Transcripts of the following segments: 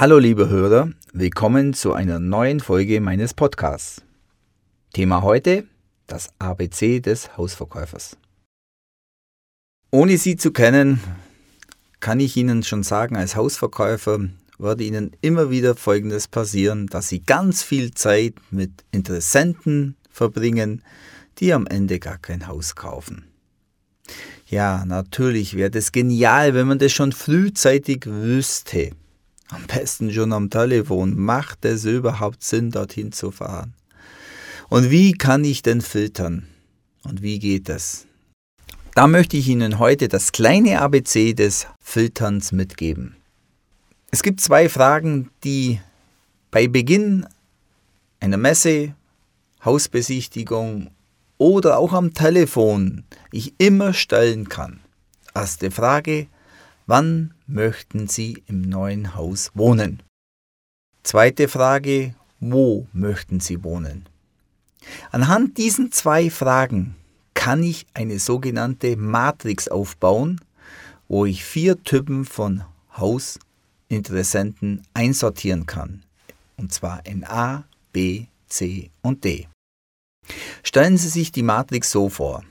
Hallo liebe Hörer, willkommen zu einer neuen Folge meines Podcasts. Thema heute das ABC des Hausverkäufers. Ohne Sie zu kennen, kann ich Ihnen schon sagen, als Hausverkäufer würde Ihnen immer wieder Folgendes passieren, dass Sie ganz viel Zeit mit Interessenten verbringen, die am Ende gar kein Haus kaufen. Ja, natürlich wäre das genial, wenn man das schon frühzeitig wüsste. Am besten schon am Telefon. Macht es überhaupt Sinn, dorthin zu fahren? Und wie kann ich denn filtern? Und wie geht das? Da möchte ich Ihnen heute das kleine ABC des Filterns mitgeben. Es gibt zwei Fragen, die bei Beginn einer Messe, Hausbesichtigung oder auch am Telefon ich immer stellen kann. Erste Frage, wann möchten Sie im neuen Haus wohnen? Zweite Frage, wo möchten Sie wohnen? Anhand diesen zwei Fragen kann ich eine sogenannte Matrix aufbauen, wo ich vier Typen von Hausinteressenten einsortieren kann. Und zwar in A, B, C und D. Stellen Sie sich die Matrix so vor.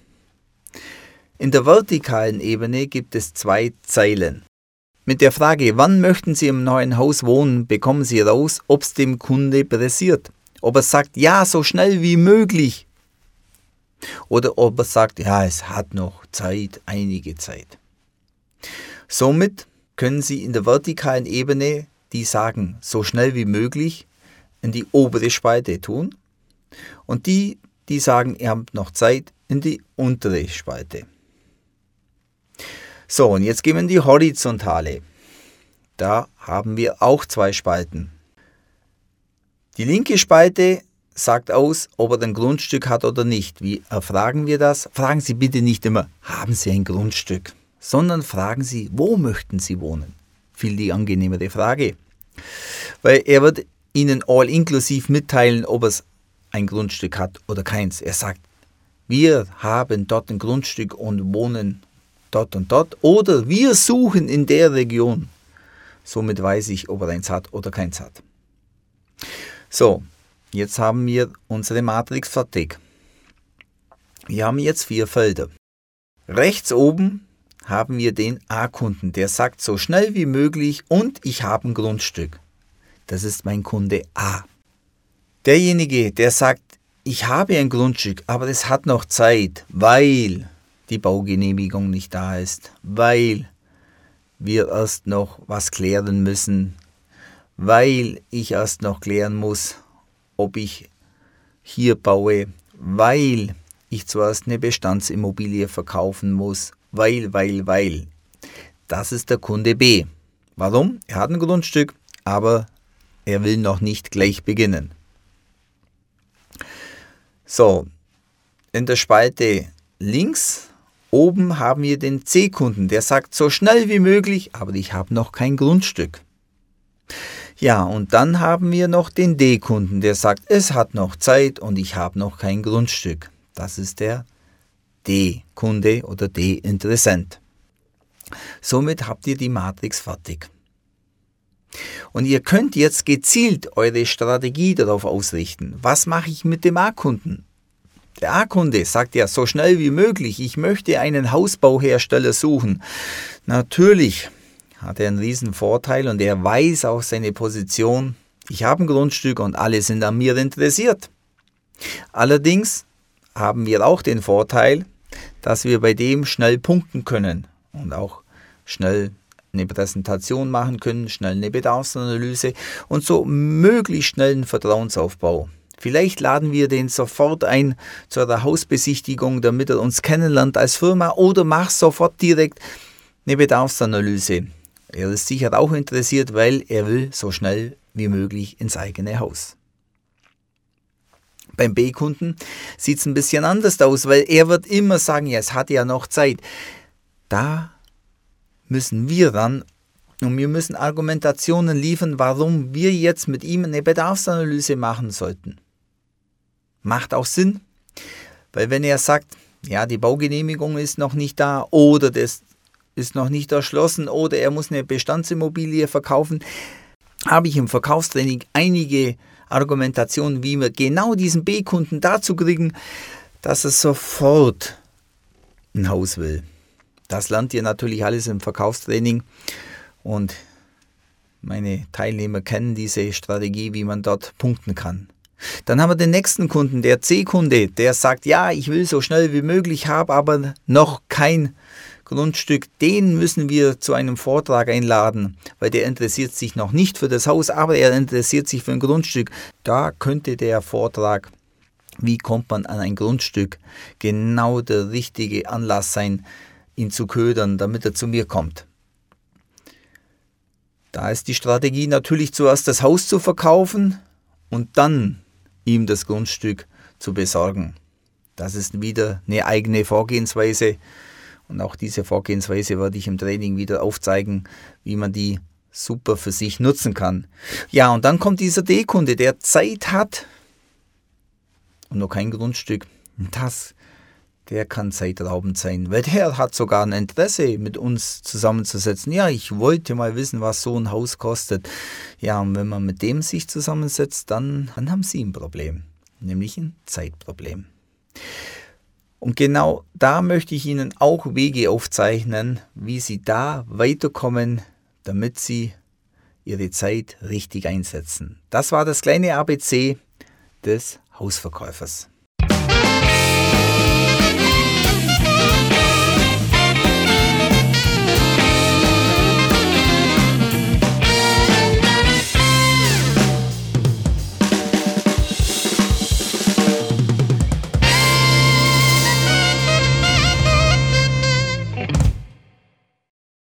In der vertikalen Ebene gibt es zwei Zeilen. Mit der Frage, wann möchten Sie im neuen Haus wohnen, bekommen Sie raus, ob es dem Kunde pressiert. Ob er sagt, ja, so schnell wie möglich. Oder ob er sagt, ja, es hat noch Zeit, einige Zeit. Somit können Sie in der vertikalen Ebene die sagen, so schnell wie möglich, in die obere Spalte tun. Und die, die sagen, ihr habt noch Zeit, in die untere Spalte. So, und jetzt gehen wir in die horizontale. Da haben wir auch zwei Spalten. Die linke Spalte sagt aus, ob er ein Grundstück hat oder nicht. Wie erfragen wir das? Fragen Sie bitte nicht immer, haben Sie ein Grundstück, sondern fragen Sie, wo möchten Sie wohnen? Viel die angenehmere Frage. Weil er wird Ihnen all inklusiv mitteilen, ob es ein Grundstück hat oder keins. Er sagt, wir haben dort ein Grundstück und wohnen dort und dort. Oder wir suchen in der Region. Somit weiß ich, ob er eins hat oder keins hat. So, jetzt haben wir unsere Matrix fertig. Wir haben jetzt vier Felder. Rechts oben haben wir den A-Kunden, der sagt so schnell wie möglich und ich habe ein Grundstück. Das ist mein Kunde A. Derjenige, der sagt, ich habe ein Grundstück, aber es hat noch Zeit, weil die Baugenehmigung nicht da ist, weil wir erst noch was klären müssen, weil ich erst noch klären muss, ob ich hier baue, weil ich zuerst eine Bestandsimmobilie verkaufen muss, weil, weil, weil. Das ist der Kunde B. Warum? Er hat ein Grundstück, aber er will noch nicht gleich beginnen. So, in der Spalte links oben haben wir den C-Kunden, der sagt so schnell wie möglich, aber ich habe noch kein Grundstück. Ja, und dann haben wir noch den D-Kunden, der sagt, es hat noch Zeit und ich habe noch kein Grundstück. Das ist der D-Kunde oder D-Interessent. Somit habt ihr die Matrix fertig. Und ihr könnt jetzt gezielt eure Strategie darauf ausrichten. Was mache ich mit dem A-Kunden? Der A-Kunde sagt ja so schnell wie möglich, ich möchte einen Hausbauhersteller suchen. Natürlich hat er einen riesen Vorteil und er weiß auch seine Position. Ich habe ein Grundstück und alle sind an mir interessiert. Allerdings haben wir auch den Vorteil, dass wir bei dem schnell punkten können und auch schnell eine Präsentation machen können, schnell eine Bedarfsanalyse und so möglichst schnell einen Vertrauensaufbau. Vielleicht laden wir den sofort ein zu einer Hausbesichtigung, damit er uns kennenlernt als Firma oder mach sofort direkt eine Bedarfsanalyse. Er ist sicher auch interessiert, weil er will so schnell wie möglich ins eigene Haus. Beim B-Kunden sieht es ein bisschen anders aus, weil er wird immer sagen, ja, es hat ja noch Zeit. Da müssen wir ran und wir müssen Argumentationen liefern, warum wir jetzt mit ihm eine Bedarfsanalyse machen sollten. Macht auch Sinn, weil wenn er sagt, ja, die Baugenehmigung ist noch nicht da oder das ist noch nicht erschlossen oder er muss eine Bestandsimmobilie verkaufen, habe ich im Verkaufstraining einige Argumentationen, wie wir genau diesen B-Kunden dazu kriegen, dass er sofort ein Haus will. Das lernt ihr natürlich alles im Verkaufstraining und meine Teilnehmer kennen diese Strategie, wie man dort punkten kann. Dann haben wir den nächsten Kunden, der C-Kunde, der sagt, ja, ich will so schnell wie möglich, habe aber noch kein Grundstück. Den müssen wir zu einem Vortrag einladen, weil der interessiert sich noch nicht für das Haus, aber er interessiert sich für ein Grundstück. Da könnte der Vortrag, wie kommt man an ein Grundstück, genau der richtige Anlass sein, ihn zu ködern, damit er zu mir kommt. Da ist die Strategie natürlich zuerst das Haus zu verkaufen und dann ihm das Grundstück zu besorgen. Das ist wieder eine eigene Vorgehensweise und auch diese Vorgehensweise werde ich im Training wieder aufzeigen, wie man die super für sich nutzen kann. Ja, und dann kommt dieser D-Kunde, der Zeit hat und noch kein Grundstück. Das der kann zeitraubend sein, weil der hat sogar ein Interesse, mit uns zusammenzusetzen. Ja, ich wollte mal wissen, was so ein Haus kostet. Ja, und wenn man mit dem sich zusammensetzt, dann, dann haben Sie ein Problem, nämlich ein Zeitproblem. Und genau da möchte ich Ihnen auch Wege aufzeichnen, wie Sie da weiterkommen, damit Sie Ihre Zeit richtig einsetzen. Das war das kleine ABC des Hausverkäufers.